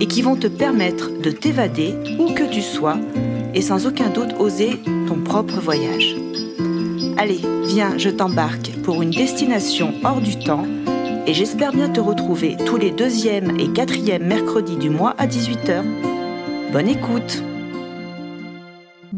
et qui vont te permettre de t'évader où que tu sois et sans aucun doute oser ton propre voyage. Allez, viens, je t'embarque pour une destination hors du temps et j'espère bien te retrouver tous les deuxième et quatrième mercredis du mois à 18h. Bonne écoute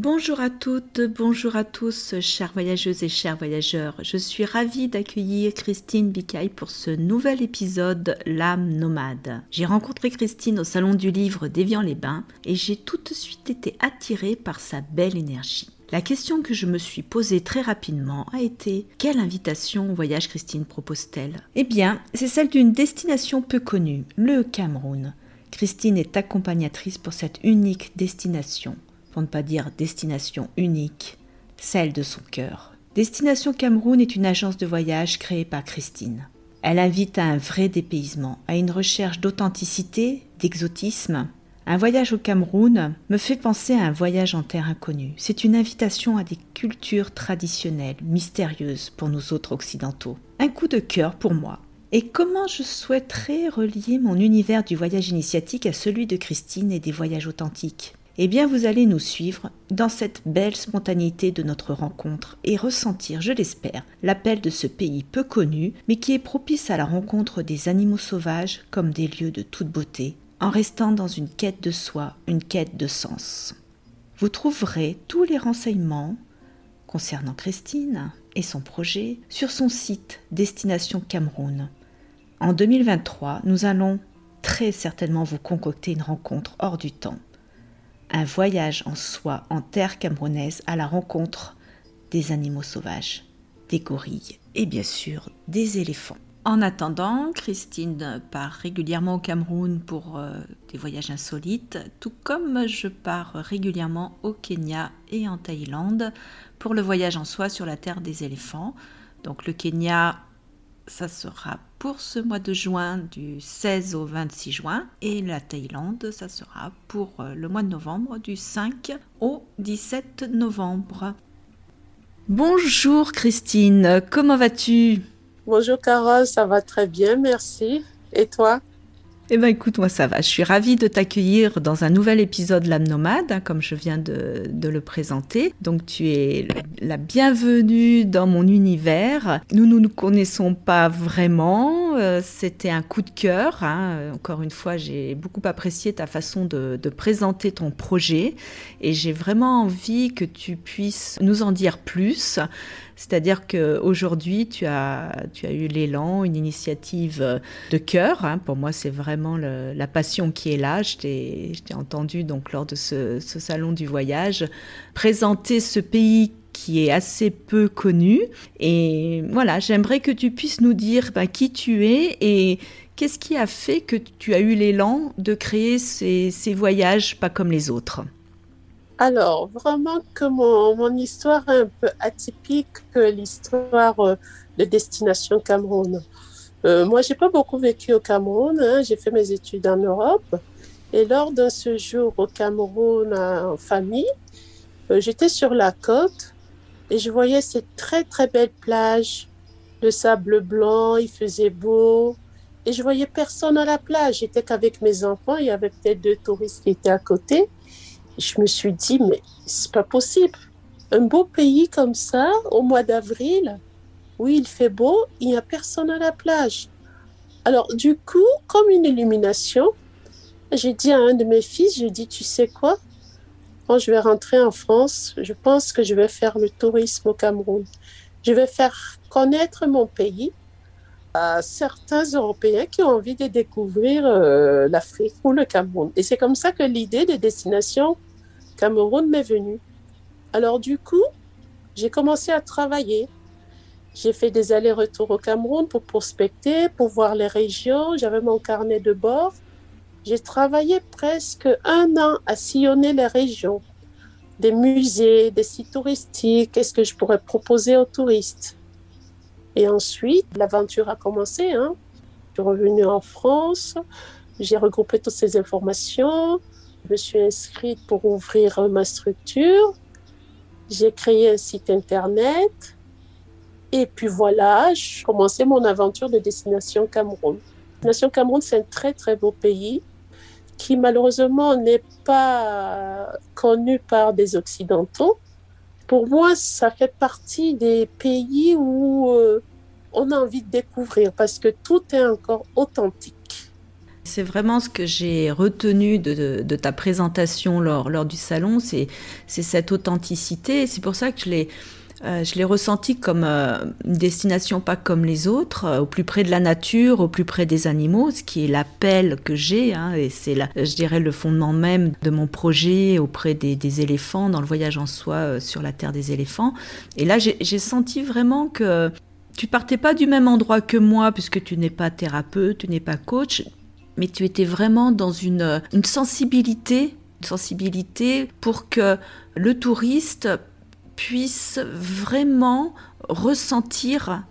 Bonjour à toutes, bonjour à tous, chères voyageuses et chers voyageurs. Je suis ravie d'accueillir Christine Bicaille pour ce nouvel épisode L'âme nomade. J'ai rencontré Christine au salon du livre d'Évian-les-Bains et j'ai tout de suite été attirée par sa belle énergie. La question que je me suis posée très rapidement a été quelle invitation au voyage Christine propose-t-elle? Eh bien, c'est celle d'une destination peu connue, le Cameroun. Christine est accompagnatrice pour cette unique destination pour ne pas dire destination unique, celle de son cœur. Destination Cameroun est une agence de voyage créée par Christine. Elle invite à un vrai dépaysement, à une recherche d'authenticité, d'exotisme. Un voyage au Cameroun me fait penser à un voyage en terre inconnue. C'est une invitation à des cultures traditionnelles, mystérieuses pour nous autres occidentaux. Un coup de cœur pour moi. Et comment je souhaiterais relier mon univers du voyage initiatique à celui de Christine et des voyages authentiques? Eh bien vous allez nous suivre dans cette belle spontanéité de notre rencontre et ressentir, je l'espère, l'appel de ce pays peu connu, mais qui est propice à la rencontre des animaux sauvages comme des lieux de toute beauté, en restant dans une quête de soi, une quête de sens. Vous trouverez tous les renseignements concernant Christine et son projet sur son site Destination Cameroun. En 2023, nous allons très certainement vous concocter une rencontre hors du temps un voyage en soi en terre camerounaise à la rencontre des animaux sauvages, des gorilles et bien sûr des éléphants. En attendant, Christine part régulièrement au Cameroun pour euh, des voyages insolites, tout comme je pars régulièrement au Kenya et en Thaïlande pour le voyage en soi sur la terre des éléphants. Donc le Kenya ça sera pour ce mois de juin du 16 au 26 juin. Et la Thaïlande, ça sera pour euh, le mois de novembre du 5 au 17 novembre. Bonjour Christine, comment vas-tu? Bonjour Carole, ça va très bien, merci. Et toi? Eh bien, écoute, moi, ça va. Je suis ravie de t'accueillir dans un nouvel épisode L'âme nomade, hein, comme je viens de, le présenter. Donc, tu es la bienvenue dans mon univers. Nous, nous ne connaissons pas vraiment. Euh, c'était un coup de cœur. Hein. Encore une fois, j'ai beaucoup apprécié ta façon de présenter ton projet et j'ai vraiment envie que tu puisses nous en dire plus. C'est-à-dire qu'aujourd'hui, tu as, tu as eu l'élan, une initiative de cœur. Hein. Pour moi, c'est vraiment la passion qui est là. Je t'ai entendu donc lors de ce, salon du voyage présenter ce pays qui est assez peu connu. Et voilà, j'aimerais que tu puisses nous dire ben, qui tu es et qu'est-ce qui a fait que tu as eu l'élan de créer ces voyages pas comme les autres? Alors, vraiment que mon, histoire est un peu atypique que l'histoire euh, de Destination Cameroun. Euh, moi, j'ai pas beaucoup vécu au Cameroun. Hein. J'ai fait mes études en Europe. Et lors d'un séjour au Cameroun en famille, euh, j'étais sur la côte et je voyais ces très très belles plages, de sable blanc, il faisait beau. Et je voyais personne à la plage. J'étais qu'avec mes enfants. Il y avait peut-être deux touristes qui étaient à côté je me suis dit, mais c'est pas possible. Un beau pays comme ça, au mois d'avril, où il fait beau, il n'y a personne à la plage. Alors, du coup, comme une illumination, j'ai dit à un de mes fils, j'ai dit, tu sais quoi? Quand je vais rentrer en France, je pense que je vais faire le tourisme au Cameroun. Je vais faire connaître mon pays à certains Européens qui ont envie de découvrir euh, l'Afrique ou le Cameroun. Et c'est comme ça que l'idée de destination Cameroun m'est venue. Alors du coup, j'ai commencé à travailler. J'ai fait des allers-retours au Cameroun pour prospecter, pour voir les régions. J'avais mon carnet de bord. J'ai travaillé presque un an à sillonner les régions, des musées, des sites touristiques, qu'est-ce que je pourrais proposer aux touristes? Et ensuite, l'aventure a commencé. Hein. Je suis revenue en France, j'ai regroupé toutes ces informations, je me suis inscrite pour ouvrir ma structure, j'ai créé un site internet, et puis voilà, j'ai commencé mon aventure de destination Cameroun. Destination Cameroun, c'est un très très beau pays qui malheureusement n'est pas connu par des Occidentaux. Pour moi, ça fait partie des pays où euh, on a envie de découvrir parce que tout est encore authentique. C'est vraiment ce que j'ai retenu de, ta présentation lors, du salon, c'est cette authenticité. C'est pour ça que je l'ai euh, ressenti comme euh, une destination pas comme les autres, euh, au plus près de la nature, au plus près des animaux, ce qui est l'appel que j'ai, hein, et c'est, je dirais, le fondement même de mon projet auprès des, éléphants, dans le voyage en soi sur la terre des éléphants. Et là, j'ai, senti vraiment que tu partais pas du même endroit que moi, puisque tu n'es pas thérapeute, tu n'es pas coach, mais tu étais vraiment dans une, sensibilité, une sensibilité pour que le touriste puisse vraiment ressentir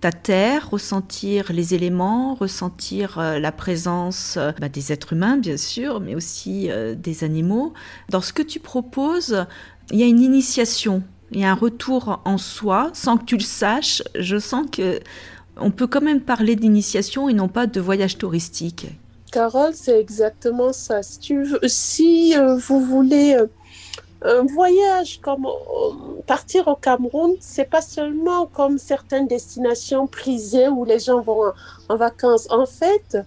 ta terre, ressentir les éléments, ressentir euh, la présence euh, bah, des êtres humains, bien sûr, mais aussi euh, des animaux. Dans ce que tu proposes, il y a une initiation, il y a un retour en soi, sans que tu le saches. Je sens que on peut quand même parler d'initiation et non pas de voyage touristique. Carole, c'est exactement ça. Si, si vous voulez un voyage comme euh, partir au Cameroun, c'est pas seulement comme certaines destinations prisées où les gens vont en, vacances. En fait,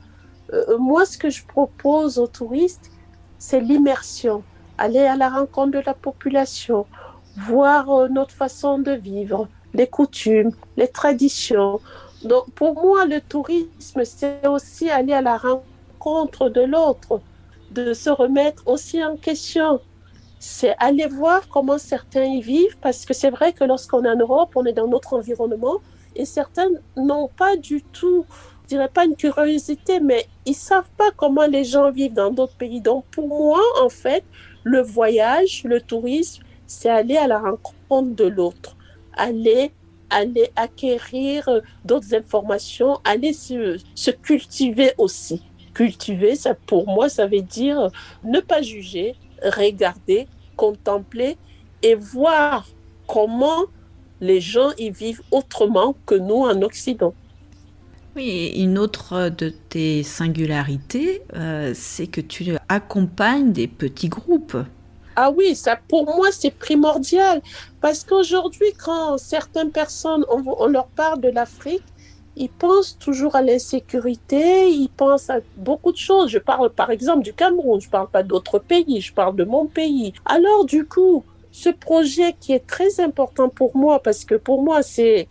euh, moi, ce que je propose aux touristes, c'est l'immersion. Aller à la rencontre de la population, voir euh, notre façon de vivre, les coutumes, les traditions. Donc, pour moi, le tourisme, c'est aussi aller à la rencontre de l'autre, de se remettre aussi en question c'est aller voir comment certains y vivent, parce que c'est vrai que lorsqu'on est en Europe, on est dans notre environnement, et certains n'ont pas du tout, je dirais pas une curiosité, mais ils savent pas comment les gens vivent dans d'autres pays. Donc pour moi, en fait, le voyage, le tourisme, c'est aller à la rencontre de l'autre, aller aller acquérir d'autres informations, aller se, se cultiver aussi. Cultiver, ça pour moi, ça veut dire ne pas juger, regarder, contempler et voir comment les gens y vivent autrement que nous en Occident. Oui, une autre de tes singularités, euh, c'est que tu accompagnes des petits groupes. Ah oui, ça pour moi c'est primordial parce qu'aujourd'hui quand certaines personnes on leur parle de l'Afrique, ils pensent toujours à l'insécurité, ils pensent à beaucoup de choses. Je parle par exemple du Cameroun, je parle pas d'autres pays, je parle de mon pays. Alors du coup, ce projet qui est très important pour moi, parce que pour moi c'est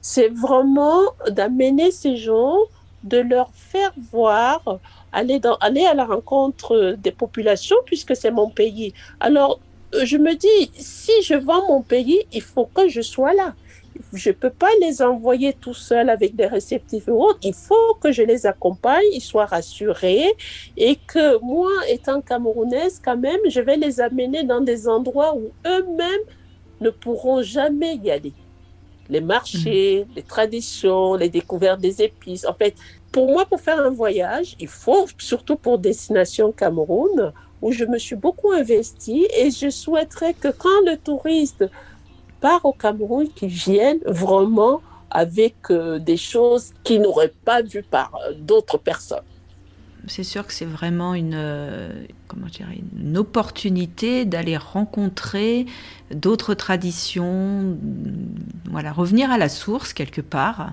c'est vraiment d'amener ces gens, de leur faire voir, aller, dans, aller à la rencontre des populations, puisque c'est mon pays. Alors, je me dis, si je vends mon pays, il faut que je sois là je ne peux pas les envoyer tout seuls avec des réceptifs et autres. Il faut que je les accompagne, ils soient rassurés et que moi, étant camerounaise, quand même, je vais les amener dans des endroits où eux-mêmes ne pourront jamais y aller. Les marchés, mm. les traditions, les découvertes des épices. En fait, pour moi, pour faire un voyage, il faut, surtout pour Destination Cameroun, où je me suis beaucoup investie et je souhaiterais que quand le touriste part au Cameroun qui viennent vraiment avec euh, des choses qu'ils n'auraient pas vues par euh, d'autres personnes. C'est sûr que c'est vraiment une, euh, comment une opportunité d'aller rencontrer d'autres traditions, voilà, revenir à la source quelque part.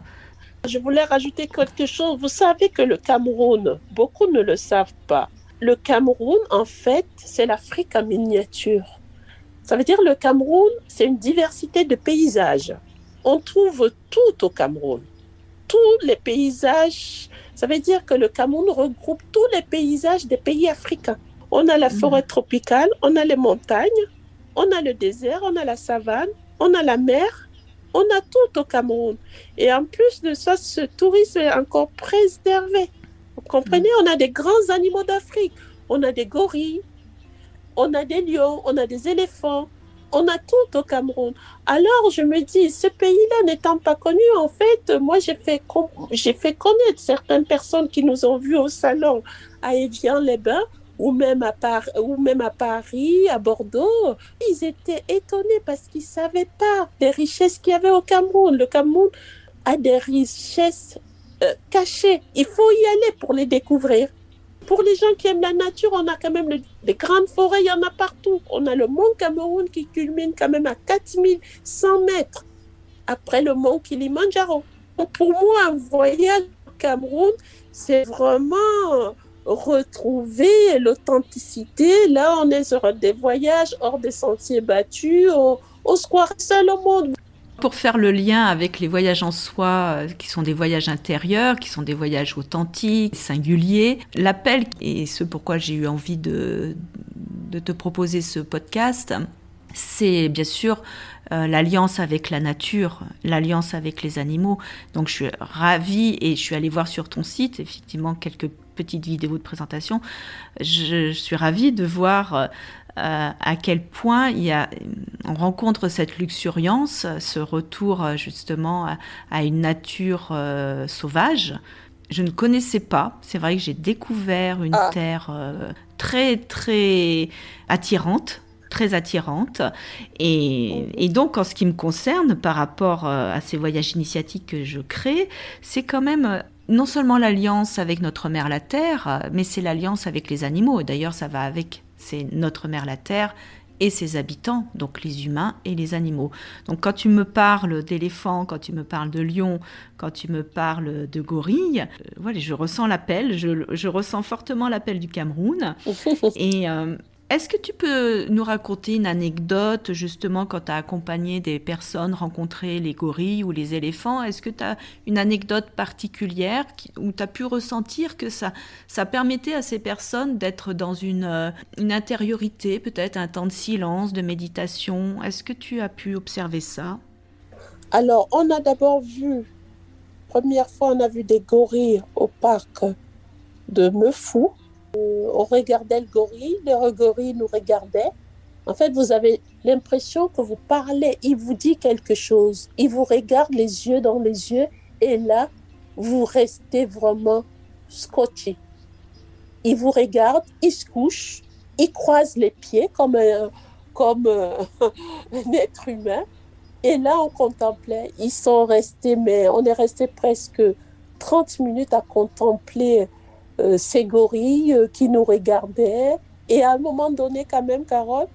Je voulais rajouter quelque chose. Vous savez que le Cameroun, beaucoup ne le savent pas. Le Cameroun, en fait, c'est l'Afrique en miniature. Ça veut dire le Cameroun, c'est une diversité de paysages. On trouve tout au Cameroun. Tous les paysages, ça veut dire que le Cameroun regroupe tous les paysages des pays africains. On a la mhm. forêt tropicale, on a les montagnes, on a le désert, on a la savane, on a la mer, on a tout au Cameroun. Et en plus de ça, ce tourisme est encore préservé. Vous comprenez? On a des grands animaux d'Afrique. On a des gorilles, on a des lions, on a des éléphants, on a tout au Cameroun. Alors je me dis, ce pays-là n'étant pas connu, en fait, moi j'ai fait, j'ai fait connaître certaines personnes qui nous ont vus au salon à Évian-les-Bains ou même à Paris, ou même à Paris, à Bordeaux, ils étaient étonnés parce qu'ils savaient pas des richesses qu'il y avait au Cameroun. Le Cameroun a des richesses euh, cachées. Il faut y aller pour les découvrir. Pour les gens qui aiment la nature, on a quand même des grandes forêts, il y en a partout. On a le mont Cameroun qui culmine quand même à 4100 mètres après le mont Kilimanjaro. Pour moi, un voyage au Cameroun, c'est vraiment retrouver l'authenticité. Là, on est sur des voyages hors des sentiers battus. On, se croirait seul au monde. Pour faire le lien avec les voyages en soi, euh, qui sont des voyages intérieurs, qui sont des voyages authentiques, singuliers, l'appel, et ce pourquoi j'ai eu envie de, te proposer ce podcast, c'est bien sûr euh, l'alliance avec la nature, l'alliance avec les animaux. Donc je suis ravie et je suis allée voir sur ton site effectivement quelques petites vidéos de présentation. Je, suis ravie de voir euh, à quel point il y a, on rencontre cette luxuriance, ce retour euh, justement à, une nature sauvage. Je ne connaissais pas. C'est vrai que j'ai découvert une ah. terre très très attirante très attirante. Et, donc, en ce qui me concerne, par rapport euh, à ces voyages initiatiques que je crée, c'est quand même euh, non seulement l'alliance avec notre mère la Terre, euh, mais c'est l'alliance avec les animaux. D'ailleurs, ça va avec, c'est notre mère la Terre et ses habitants, donc les humains et les animaux. Donc quand tu me parles d'éléphants, quand tu me parles de lions, quand tu me parles de gorilles, voilà, je ressens l'appel, je, ressens fortement l'appel du Cameroun. et, est-ce que tu peux nous raconter une anecdote justement quand tu as accompagné des personnes rencontrer les gorilles ou les éléphants? Est-ce que tu as une anecdote particulière où tu pu ressentir que ça, ça permettait à ces personnes d'être dans une, euh, une intériorité, peut-être un temps de silence, de méditation? Est-ce que tu as pu observer ça? Alors, on a d'abord vu, première fois, on a vu des gorilles au parc de On regardait le gorille, le gorille nous regardait. En fait, vous avez l'impression que vous parlez, il vous dit quelque chose, il vous regarde les yeux dans les yeux, et là, vous restez vraiment scotché. Il vous regarde, il se couche, il croise les pieds comme un, comme un être humain. Et là, on contemplait. Ils sont restés, mais on est resté presque 30 minutes à contempler ces gorilles euh, qui nous regardaient. Et à un moment donné, quand même, Carole,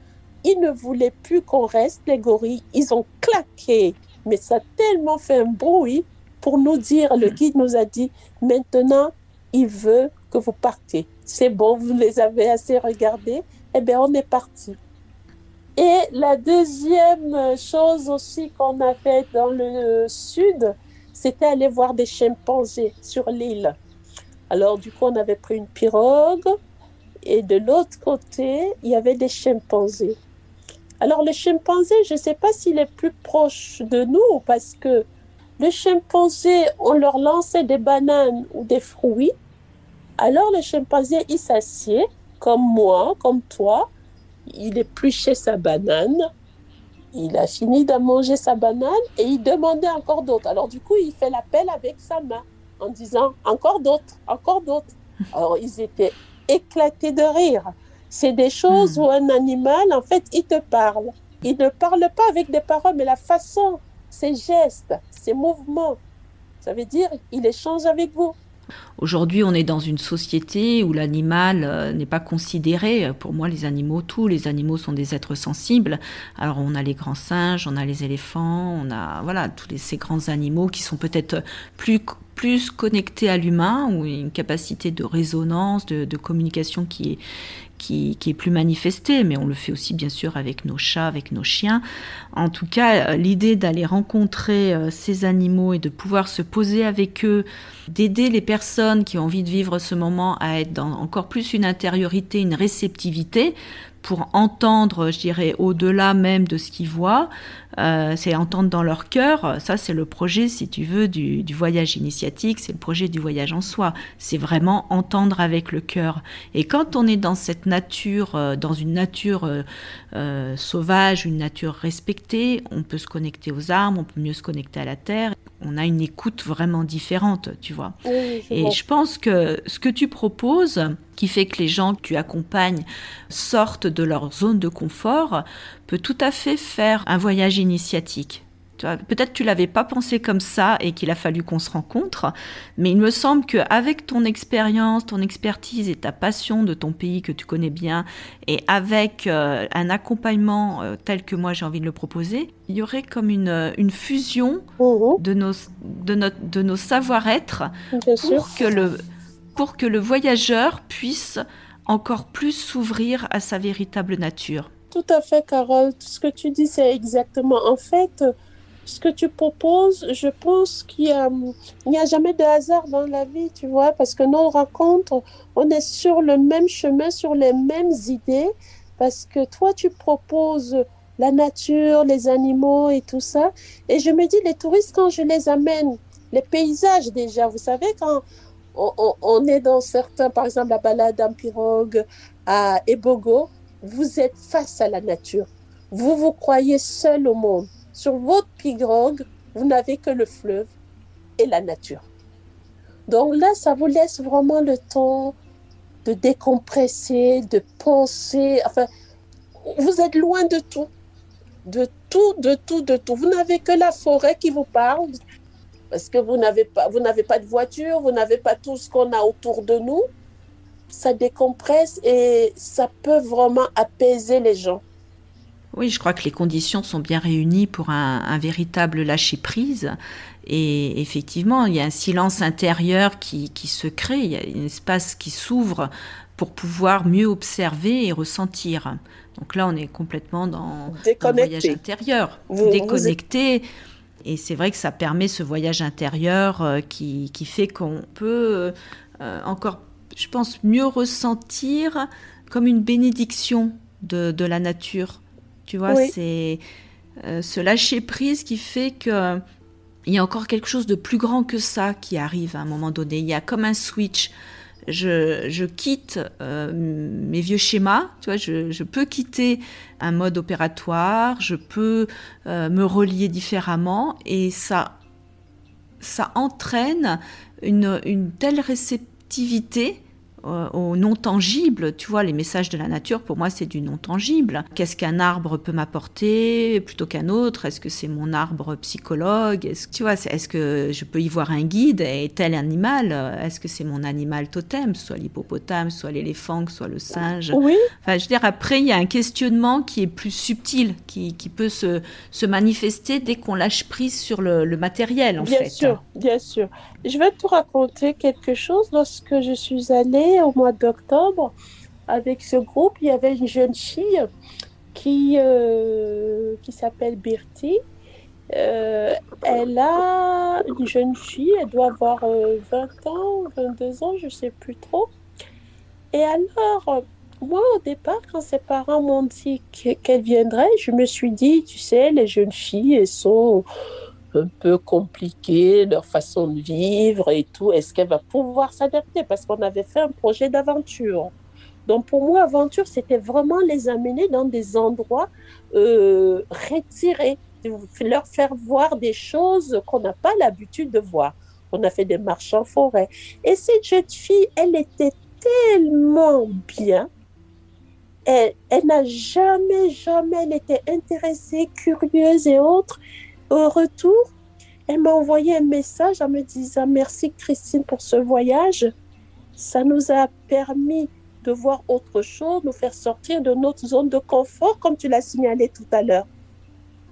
ils ne voulaient plus qu'on reste, les gorilles. Ils ont claqué. Mais ça a tellement fait un bruit pour nous dire, le guide nous a dit, maintenant, il veut que vous partiez. C'est bon, vous les avez assez regardés. Eh bien, on est parti. Et la deuxième chose aussi qu'on a fait dans le sud, c'était aller voir des chimpanzés sur l'île. Alors, du coup, on avait pris une pirogue et de l'autre côté, il y avait des chimpanzés. Alors, le chimpanzé, je ne sais pas s'il est plus proche de nous parce que le chimpanzé, on leur lançait des bananes ou des fruits. Alors, le chimpanzé, il s'assied comme moi, comme toi. Il épluchait sa banane. Il a fini de manger sa banane et il demandait encore d'autres. Alors, du coup, il fait l'appel avec sa main en disant encore d'autres, encore d'autres. Alors ils étaient éclatés de rire. C'est des choses hmm. où un animal, en fait, il te parle. Il ne parle pas avec des paroles, mais la façon, ses gestes, ses mouvements, ça veut dire il échange avec vous. Aujourd'hui, on est dans une société où l'animal euh, n'est pas considéré. Pour moi, les animaux, tous les animaux sont des êtres sensibles. Alors, on a les grands singes, on a les éléphants, on a voilà tous ces grands animaux qui sont peut-être plus plus connectés à l'humain ou une capacité de résonance, de, communication qui est qui, est plus manifesté, mais on le fait aussi bien sûr avec nos chats, avec nos chiens. En tout cas, l'idée d'aller rencontrer euh, ces animaux et de pouvoir se poser avec eux, d'aider les personnes qui ont envie de vivre ce moment à être dans encore plus une intériorité, une réceptivité, pour entendre, je dirais, au-delà même de ce qu'ils voient, euh, c'est entendre dans leur cœur. Ça, c'est le projet, si tu veux, du, voyage initiatique, c'est le projet du voyage en soi. C'est vraiment entendre avec le cœur. Et quand on est dans cette nature, euh, dans une nature euh, sauvage, une nature respectée, on peut se connecter aux arbres, on peut mieux se connecter à la terre. On a une écoute vraiment différente, tu vois. Et je pense que ce que tu proposes, qui fait que les gens que tu accompagnes sortent de leur zone de confort, peut tout à fait faire un voyage initiatique. Peut-être tu l'avais pas pensé comme ça et qu'il a fallu qu'on se rencontre, mais il me semble qu'avec ton expérience, ton expertise et ta passion de ton pays que tu connais bien, et avec euh, un accompagnement euh, tel que moi j'ai envie de le proposer, il y aurait comme une, une fusion mhm. de nos, de notre, de nos savoir-être pour que le pour que le voyageur puisse encore plus s'ouvrir à sa véritable nature. Tout à fait, Carole. Ce que tu dis, c'est exactement. En fait, ce que tu proposes, je pense qu'il n'y a, jamais de hasard dans la vie, tu vois, parce que nos rencontres, on est sur le même chemin, sur les mêmes idées, parce que toi, tu proposes la nature, les animaux et tout ça. Et je me dis, les touristes, quand je les amène, les paysages déjà, vous savez, quand on, est dans certains, par exemple la balade en pirogue à Ebogo, vous êtes face à la nature. Vous vous croyez seul au monde. Sur votre pirogue, vous n'avez que le fleuve et la nature. Donc là, ça vous laisse vraiment le temps de décompresser, de penser. Enfin, vous êtes loin de tout. De tout, de tout, de tout. Vous n'avez que la forêt qui vous parle, parce que vous n'avez pas, vous n'avez pas de voiture, vous n'avez pas tout ce qu'on a autour de nous. Ça décompresse et ça peut vraiment apaiser les gens. Oui, je crois que les conditions sont bien réunies pour un, véritable lâcher-prise. Et effectivement, il y a un silence intérieur qui, qui se crée, il y a un espace qui s'ouvre pour pouvoir mieux observer et ressentir. Donc là, on est complètement dans, un voyage intérieur, déconnecté. Et c'est vrai que ça permet ce voyage intérieur euh, qui, qui, fait qu'on peut euh, encore, je pense, mieux ressentir comme une bénédiction de, de la nature. Tu vois, c'est euh, ce lâcher prise qui fait que il y a encore quelque chose de plus grand que ça qui arrive à un moment donné. Il y a comme un switch je, quitte euh, mes vieux schémas, tu vois, je, peux quitter un mode opératoire, je peux euh, me relier différemment et ça, ça entraîne une, une telle réceptivité au non tangible. Tu vois, les messages de la nature, pour moi, c'est du non tangible. Qu'est-ce qu'un arbre peut m'apporter plutôt qu'un autre? Est-ce que c'est mon arbre psychologue? Est-ce tu vois, est-ce que je peux y voir un guide et tel animal? Est-ce que c'est mon animal totem, soit l'hippopotame, soit l'éléphant, soit le singe Oui. Enfin, je veux dire, après, il y a un questionnement qui est plus subtil, qui, qui peut se, se manifester dès qu'on lâche prise sur le, le matériel, en bien fait. Bien sûr, bien sûr. Je vais te raconter quelque chose. Lorsque je suis allée au mois d'octobre, avec ce groupe, il y avait une jeune fille qui, euh, qui s'appelle Bertie. Euh, elle a une jeune fille, elle doit avoir 20 euh, ans, 22 ans, je ne sais plus trop. Et alors, moi, au départ, quand ses parents m'ont dit qu'elle viendrait, je me suis dit, tu sais, les jeunes filles, elles sont un peu compliqué, leur façon de vivre et tout. Est-ce qu'elle va pouvoir s'adapter? Parce qu'on avait fait un projet d'aventure. Donc pour moi, aventure, c'était vraiment les amener dans des endroits euh, retirés, leur faire voir des choses qu'on n'a pas l'habitude de voir. On a fait des marches en forêt. Et cette jeune fille, elle était tellement bien. Elle, elle n'a jamais, jamais, elle était intéressée, curieuse et autres. Au retour, elle m'a envoyé un message en me disant merci Christine pour ce voyage. Ça nous a permis de voir autre chose, nous faire sortir de notre zone de confort, comme tu l'as signalé tout à l'heure.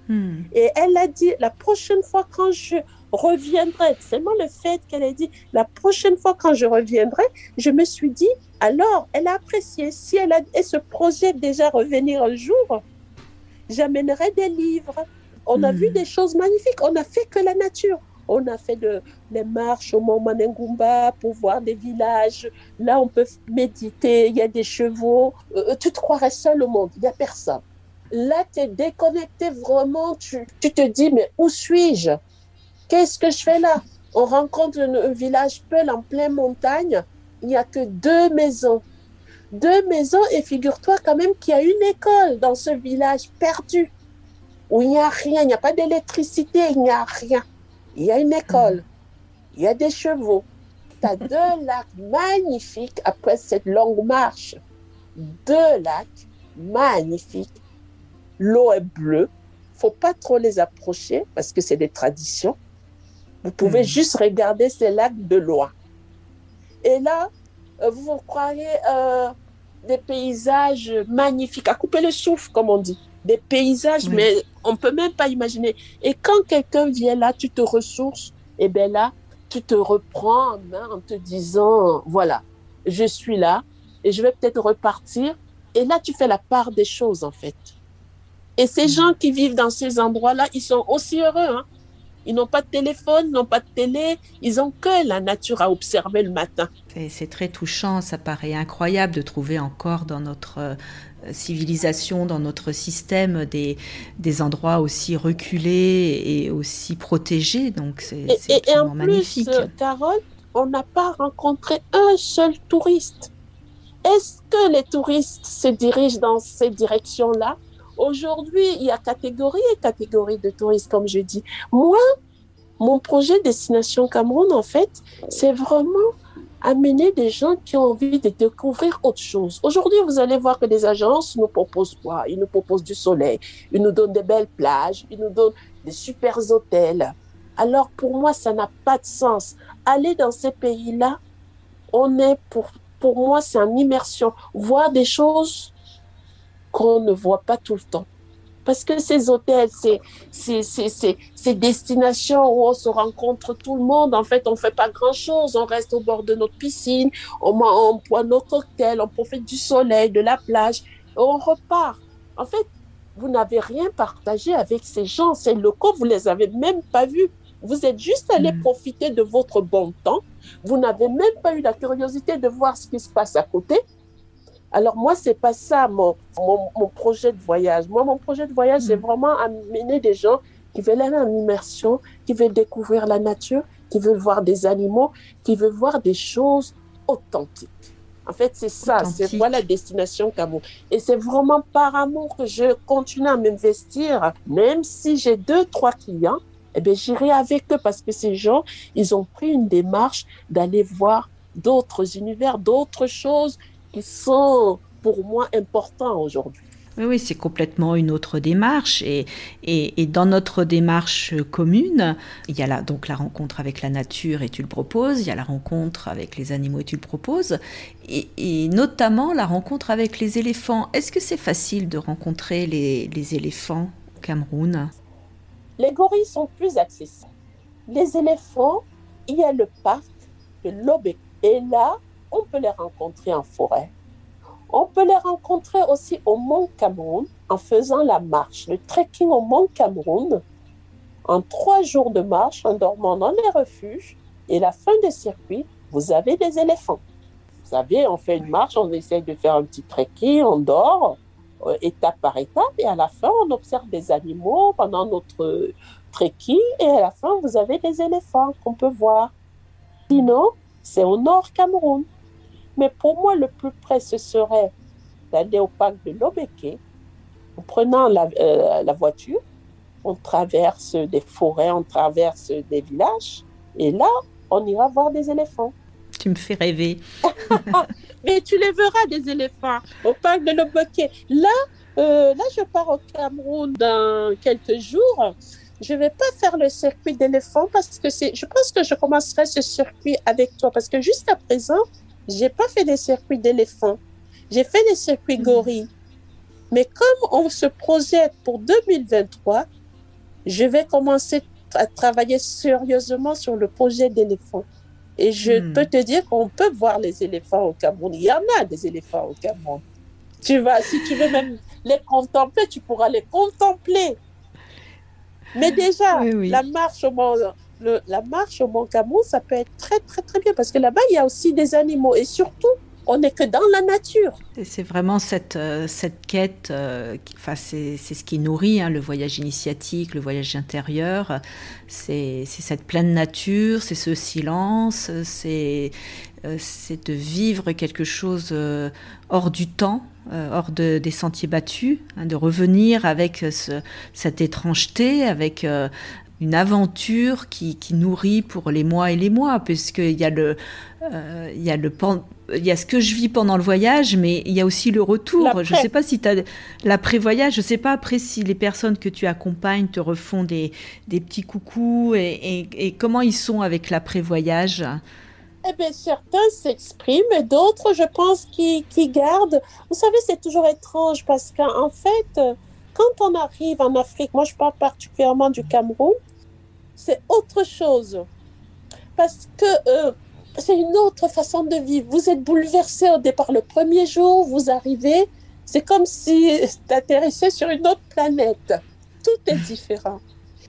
Hmm. Et elle a dit, la prochaine fois quand je reviendrai, seulement le fait qu'elle ait dit, la prochaine fois quand je reviendrai, je me suis dit, alors, elle a apprécié. Si elle, a, elle se projette déjà revenir un jour, j'amènerai des livres, on a vu hmm. des choses magnifiques. On n'a fait que la nature. On a fait de, les marches au Mont Manengumba pour voir des villages. Là, on peut méditer. Il y a des chevaux. Euh, tu te croirais seul au monde. Il n'y a personne. Là, tu es déconnecté vraiment. Tu, tu te dis, mais où suis-je? Qu'est-ce que je fais là? On rencontre un, village Peul en pleine montagne. Il n'y a que deux maisons. Deux maisons et figure-toi quand même qu'il y a une école dans ce village perdu où il n'y a rien, il n'y a pas d'électricité, il n'y a rien. Il y a une école, il y a des chevaux. Tu as deux lacs magnifiques après cette longue marche. Deux lacs magnifiques. L'eau est bleue. faut pas trop les approcher parce que c'est des traditions. Vous pouvez hmm. juste regarder ces lacs de loin. Et là, euh, vous vous croyez euh, des paysages magnifiques, à couper le souffle, comme on dit. Des paysages, mais on peut même pas imaginer. Et quand quelqu'un vient là, tu te ressources, et bien là, tu te reprends en te disant, voilà, je suis là et je vais peut-être repartir. Et là, tu fais la part des choses, en fait. Et ces hmm. gens qui vivent dans ces endroits-là, ils sont aussi heureux. Hein. Ils n'ont pas de téléphone, n'ont pas de télé, ils ont que la nature à observer le matin. C'est très touchant, ça paraît incroyable de trouver encore dans notre euh, civilisation, dans notre système, des, des endroits aussi reculés et aussi protégés. Donc c'est et, et en magnifique. Plus, Carole, on n'a pas rencontré un seul touriste. Est-ce que les touristes se dirigent dans ces directions-là? Aujourd'hui, il y a catégorie et catégorie de touristes, comme je dis. Moi, mon projet Destination Cameroun, en fait, c'est vraiment amener des gens qui ont envie de découvrir autre chose. Aujourd'hui, vous allez voir que des agences nous proposent quoi? Ils nous proposent du soleil, ils nous donnent des belles plages, ils nous donnent des super hôtels. Alors pour moi, ça n'a pas de sens. Aller dans ces pays-là, on est pour pour moi, c'est une immersion, voir des choses qu'on ne voit pas tout le temps. Parce que ces hôtels, c'est, ces destinations où on se rencontre tout le monde. En fait, on ne fait pas grand-chose. On reste au bord de notre piscine, on, on boit nos cocktails, on profite du soleil, de la plage, et on repart. En fait, vous n'avez rien partagé avec ces gens. Ces locaux, vous les avez même pas vus. Vous êtes juste allé mm. profiter de votre bon temps. Vous n'avez même pas eu la curiosité de voir ce qui se passe à côté. Alors moi, c'est pas ça mon, mon, projet de voyage. Moi, mon projet de voyage, c'est mm. vraiment amener des gens qui veulent aller en immersion, qui veulent découvrir la nature, qui veulent voir des animaux, qui veulent voir des choses authentiques. En fait, c'est ça, c'est moi la destination Cameroun. Et c'est vraiment par amour que je continue à m'investir, même si j'ai deux, trois clients, eh bien, j'irai avec eux parce que ces gens, ils ont pris une démarche d'aller voir d'autres univers, d'autres choses qui sont pour moi importants aujourd'hui. Oui, oui c'est complètement une autre démarche. Et, et, dans notre démarche commune, il y a la, donc la rencontre avec la nature et tu le proposes, il y a la rencontre avec les animaux et tu le proposes, et, et notamment la rencontre avec les éléphants. Est-ce que c'est facile de rencontrer les, les éléphants au Cameroun? Les gorilles sont plus accessibles. Les éléphants, il y a le parc de Lobé. Et là, on peut les rencontrer en forêt. On peut les rencontrer aussi au Mont Cameroun en faisant la marche, le trekking au Mont Cameroun. En trois jours de marche, en dormant dans les refuges, et la fin du circuit, vous avez des éléphants. Vous savez, on fait une marche, on essaie de faire un petit trekking, on dort, euh, étape par étape, et à la fin, on observe des animaux pendant notre trekking, et à la fin, vous avez des éléphants qu'on peut voir. Sinon, c'est au nord Cameroun. Mais pour moi, le plus près, ce serait d'aller au parc de Lobeke. En prenant la, euh, la voiture, on traverse des forêts, on traverse des villages. Et là, on ira voir des éléphants. Tu me fais rêver. Mais tu les verras, des éléphants, au parc de Lobeke. Là, euh, là, je pars au Cameroun dans quelques jours. Je ne vais pas faire le circuit d'éléphants parce que c'est, je pense que je commencerai ce circuit avec toi parce que jusqu'à présent, j'ai pas fait des circuits d'éléphants. J'ai fait des circuits mhm. gorilles. Mais comme on se projette pour 2023, je vais commencer à travailler sérieusement sur le projet d'éléphants. Et je hmm. peux te dire qu'on peut voir les éléphants au Cameroun. Il y en a des éléphants au Cameroun. Tu vas, si tu veux même les contempler, tu pourras les contempler. Mais déjà, la marche au La marche au Mont Camus, ça peut être très, très, très bien parce que là-bas, il y a aussi des animaux et surtout, on n'est que dans la nature. C'est vraiment cette, euh, cette quête, euh, enfin, c'est ce qui nourrit hein, le voyage initiatique, le voyage intérieur. C'est cette pleine nature, c'est ce silence, c'est euh, c'est de vivre quelque chose hors du temps, hors de, des sentiers battus, hein, de revenir avec cette étrangeté, avec une aventure qui, qui, nourrit pour les mois et les mois, puisqu'il y a le, il y a le il y a ce que je vis pendant le voyage, mais il y a aussi le retour. Je ne sais pas si tu as l'après-voyage, je ne sais pas après si les personnes que tu accompagnes te refont des, des petits coucous et, et, comment ils sont avec l'après-voyage. Eh bien, certains s'expriment et d'autres, je pense, qui, qui gardent. Vous savez, c'est toujours étrange parce qu'en fait, quand on arrive en Afrique, moi je parle particulièrement du Cameroun, c'est autre chose. Parce que euh, c'est une autre façon de vivre. Vous êtes bouleversé au départ le premier jour, vous arrivez, c'est comme si tu atterrissais sur une autre planète. Tout est différent.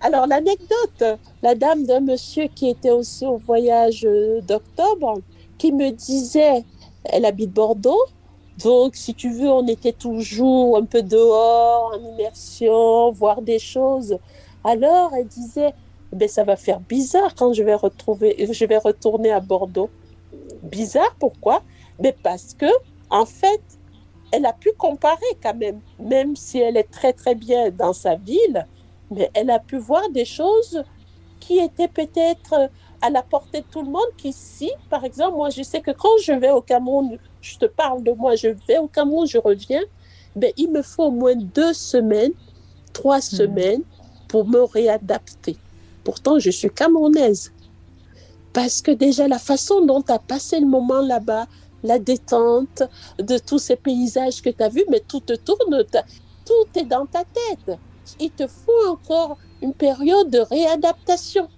Alors l'anecdote, la dame d'un monsieur qui était aussi au voyage d'octobre, qui me disait, elle habite Bordeaux, donc si tu veux, on était toujours un peu dehors, en immersion, voir des choses. Alors elle disait, ben, ça va faire bizarre quand je vais, retrouver, je vais retourner à Bordeaux. Bizarre, pourquoi? Mais parce que, en fait, elle a pu comparer quand même, même si elle est très très bien dans sa ville, mais elle a pu voir des choses qui étaient peut-être à la portée de tout le monde, qu'ici, par exemple, moi je sais que quand je vais au Cameroun, je te parle de moi, je vais au Cameroun, je reviens, ben, il me faut au moins deux semaines, trois mmh. semaines pour me réadapter. Pourtant, je suis camerounaise. Parce que déjà, la façon dont tu as passé le moment là-bas, la détente de tous ces paysages que tu as vus, mais tout te tourne, tout est dans ta tête. Il te faut encore une période de réadaptation.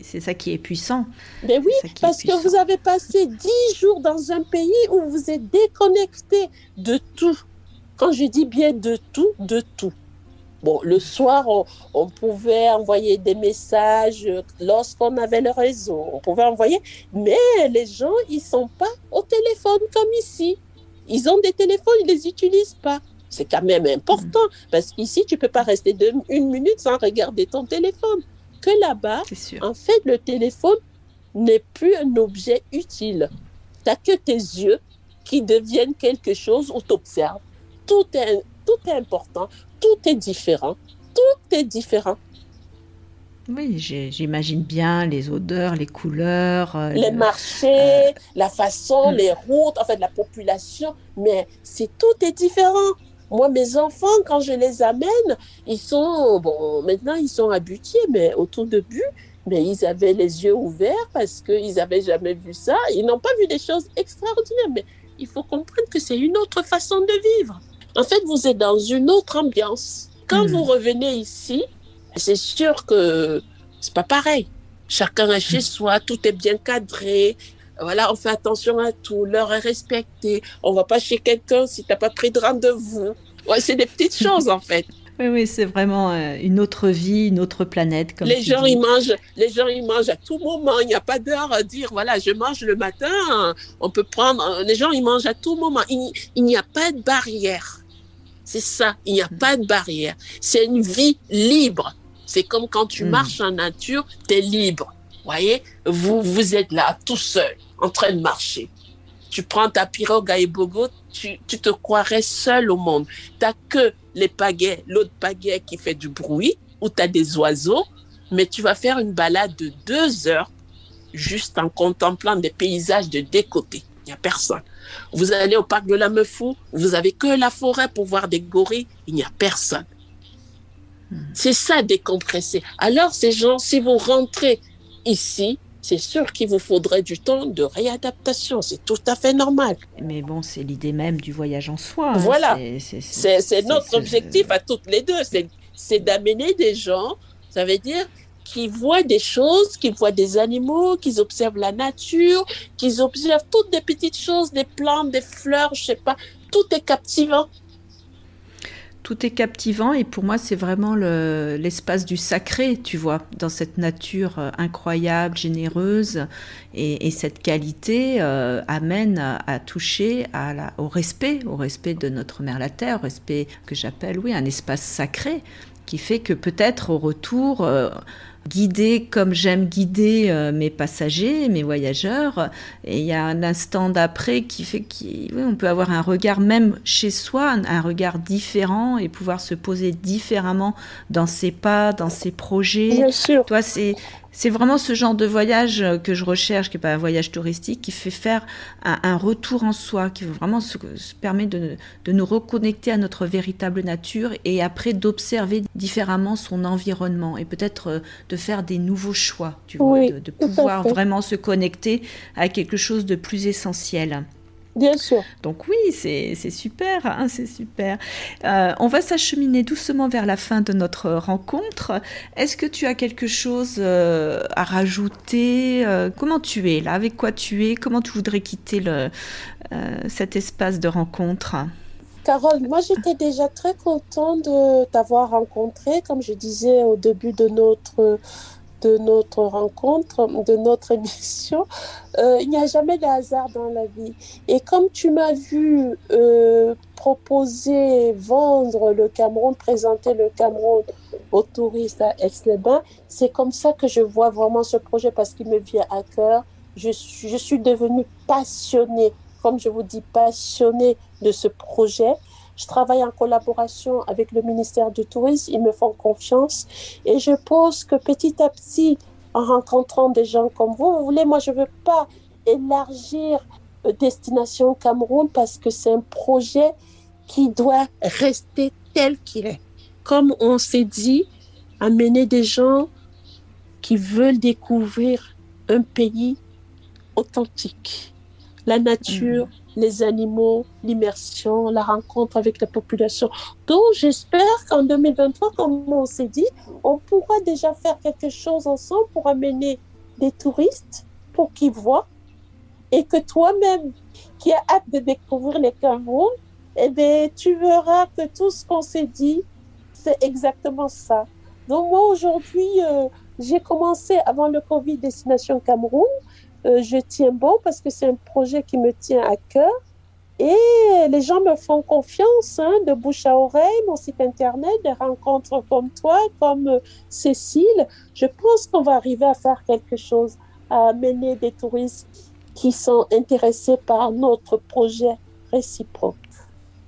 C'est ça qui est puissant. Mais oui, parce que vous avez passé dix jours dans un pays où vous êtes déconnecté de tout. Quand je dis bien de tout, de tout. Bon, le soir, on, pouvait envoyer des messages lorsqu'on avait le réseau. On pouvait envoyer, mais les gens, ils sont pas au téléphone comme ici. Ils ont des téléphones, ils les utilisent pas. C'est quand même important mm. parce qu'ici, tu peux pas rester une minute sans regarder ton téléphone. Que là-bas, en fait, le téléphone n'est plus un objet utile. Tu n'as que tes yeux qui deviennent quelque chose où tu observes. Tout est, tout est important tout est différent. Tout est différent. Oui, j'imagine bien les odeurs, les couleurs. Euh, les marchés, euh, la façon, hmm. les routes, en fait, la population. Mais c'est tout est différent. Moi, mes enfants, quand je les amène, ils sont, bon, maintenant ils sont habitués, mais au tout début, mais ils avaient les yeux ouverts parce qu'ils n'avaient jamais vu ça. Ils n'ont pas vu des choses extraordinaires, mais il faut comprendre que c'est une autre façon de vivre. En fait, vous êtes dans une autre ambiance. Quand hmm. vous revenez ici, c'est sûr que c'est pas pareil. Chacun est chez soi, tout est bien cadré. Voilà, on fait attention à tout, l'heure est respectée. On va pas chez quelqu'un si tu n'as pas pris de rendez-vous. Ouais, c'est des petites choses en fait. Oui, oui, c'est vraiment euh, une autre vie, une autre planète. Comme les gens, ils mangent, les gens, ils mangent à tout moment. Il n'y a pas d'heure à dire, voilà, je mange le matin. On peut prendre. Les gens, ils mangent à tout moment. Il n'y a pas de barrière. C'est ça, il n'y a pas de barrière. C'est une vie libre. C'est comme quand tu hmm. marches en nature, tu es libre. voyez, vous, vous êtes là, tout seul, en train de marcher. Tu prends ta pirogue à Ibogo, tu, tu te croirais seul au monde. Tu n'as que les pagaies, l'autre pagaie qui fait du bruit, ou tu as des oiseaux, mais tu vas faire une balade de deux heures juste en contemplant des paysages de des côtés. Il n'y a personne. Vous allez au parc de la Meufou, vous avez que la forêt pour voir des gorilles, il n'y a personne. C'est ça décompresser. Alors ces gens, si vous rentrez ici, c'est sûr qu'il vous faudrait du temps de réadaptation. C'est tout à fait normal. Mais bon, c'est l'idée même du voyage en soi. Hein. Voilà. C'est notre objectif à toutes les deux. C'est d'amener des gens, ça veut dire qui voient des choses, qui voient des animaux, qui observent la nature, qui observent toutes des petites choses, des plantes, des fleurs, je sais pas. Tout est captivant. tout est captivant et pour moi c'est vraiment l'espace du sacré, tu vois, dans cette nature euh, incroyable, généreuse et, cette qualité euh, amène à, toucher à au respect, au respect de notre mère la terre, au respect que j'appelle oui un espace sacré qui fait que peut-être au retour euh, guider comme j'aime guider euh, mes passagers, mes voyageurs. Et il y a un instant d'après qui fait qu'on peut avoir un regard même chez soi, un, regard différent et pouvoir se poser différemment dans ses pas, dans ses projets. Bien sûr. Toi, c'est c'est vraiment ce genre de voyage euh, que je recherche, qui n'est pas un voyage touristique, qui fait faire un, retour en soi, qui vraiment se, permet de, nous reconnecter à notre véritable nature et après d'observer différemment son environnement et peut-être euh, de faire des nouveaux choix, tu vois, de pouvoir vraiment se connecter à quelque chose de plus essentiel. Bien sûr. Donc oui, c'est super, hein, c'est super. Euh, on va s'acheminer doucement vers la fin de notre rencontre. Est-ce que tu as quelque chose euh, à rajouter euh, Comment tu es là? Avec quoi tu es? Comment tu voudrais quitter le, cet espace de rencontre? Carole, moi j'étais déjà très contente de t'avoir rencontré, comme je disais au début de notre de notre rencontre, de notre émission, euh, il n'y a jamais de hasard dans la vie. Et comme tu m'as vu euh, proposer, vendre le Cameroun, présenter le Cameroun aux touristes à Aix-les-Bains, c'est comme ça que je vois vraiment ce projet parce qu'il me vient à cœur. Je je suis devenue passionnée, comme je vous dis, passionnée de ce projet. Je travaille en collaboration avec le ministère du Tourisme. Ils me font confiance. Et je pense que petit à petit, en rencontrant des gens comme vous, vous voulez, moi, je ne veux pas élargir euh, Destination Cameroun parce que c'est un projet qui doit rester tel qu'il est. Comme on s'est dit, amener des gens qui veulent découvrir un pays authentique, la nature, mmh les animaux, l'immersion, la rencontre avec la population. Donc, j'espère qu'en 2023, comme on s'est dit, on pourra déjà faire quelque chose ensemble pour amener des touristes pour qu'ils voient et que toi-même, qui as hâte de découvrir les Cameroun, eh bien, tu verras que tout ce qu'on s'est dit, c'est exactement ça. Donc, moi, aujourd'hui, euh, j'ai commencé avant le Covid Destination Cameroun. Euh, je tiens bon parce que c'est un projet qui me tient à cœur. Et les gens me font confiance, hein, de bouche à oreille, mon site internet, des rencontres comme toi, comme euh, Cécile. Je pense qu'on va arriver à faire quelque chose, à amener des touristes qui sont intéressés par notre projet réciproque.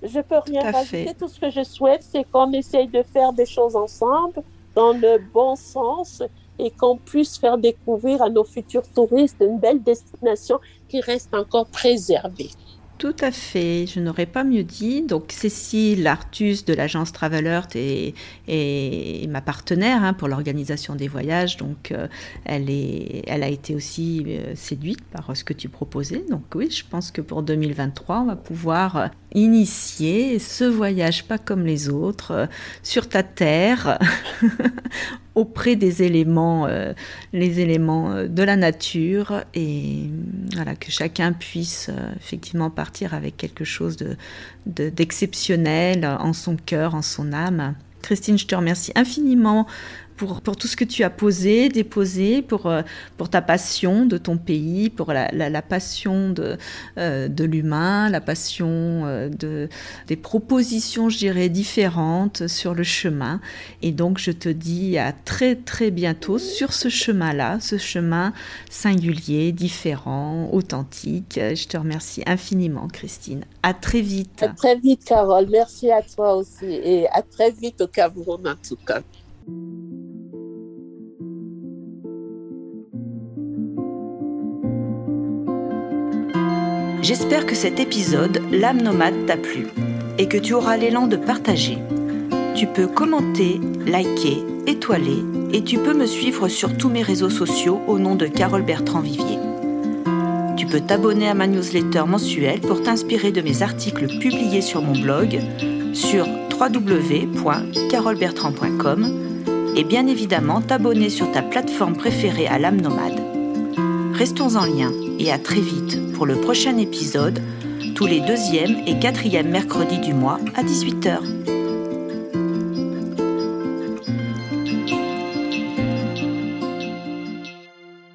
Je peux rien rajouter. Tout ce que je souhaite, c'est qu'on essaye de faire des choses ensemble dans le bon sens et qu'on puisse faire découvrir à nos futurs touristes une belle destination qui reste encore préservée. Tout à fait, je n'aurais pas mieux dit. Donc Cécile Artus de l'agence Travelert est, est, ma partenaire hein, pour l'organisation des voyages. Donc euh, elle, est, elle a été aussi euh, séduite par ce que tu proposais. Donc oui, je pense que pour 2023, on va pouvoir initier ce voyage pas comme les autres euh, sur ta terre auprès des éléments, euh, les éléments euh, de la nature et voilà que chacun puisse effectivement partir avec quelque chose de, d'exceptionnel en son cœur, en son âme. Christine, je te remercie infiniment pour, tout ce que tu as posé, déposé, pour, euh, pour ta passion de ton pays, pour la, passion de, euh, de l'humain, la passion euh, de, des propositions, je dirais, différentes sur le chemin. Et donc, je te dis à très, très bientôt sur ce chemin-là, ce chemin singulier, différent, authentique. Je te remercie infiniment, Christine. À très vite. À très vite, Carole. Merci à toi aussi. Et à très vite au Cameroun, en tout cas. J'espère que cet épisode, L'âme nomade, t'a plu et que tu auras l'élan de partager. Tu peux commenter, liker, étoiler et tu peux me suivre sur tous mes réseaux sociaux au nom de Carole Bertrand Vivier. Tu peux t'abonner à ma newsletter mensuelle pour t'inspirer de mes articles publiés sur mon blog sur www.carolebertrand.com et bien évidemment t'abonner sur ta plateforme préférée à l'âme nomade. Restons en lien et à très vite pour le prochain épisode, tous les deuxième et quatrième mercredis du mois à 18h.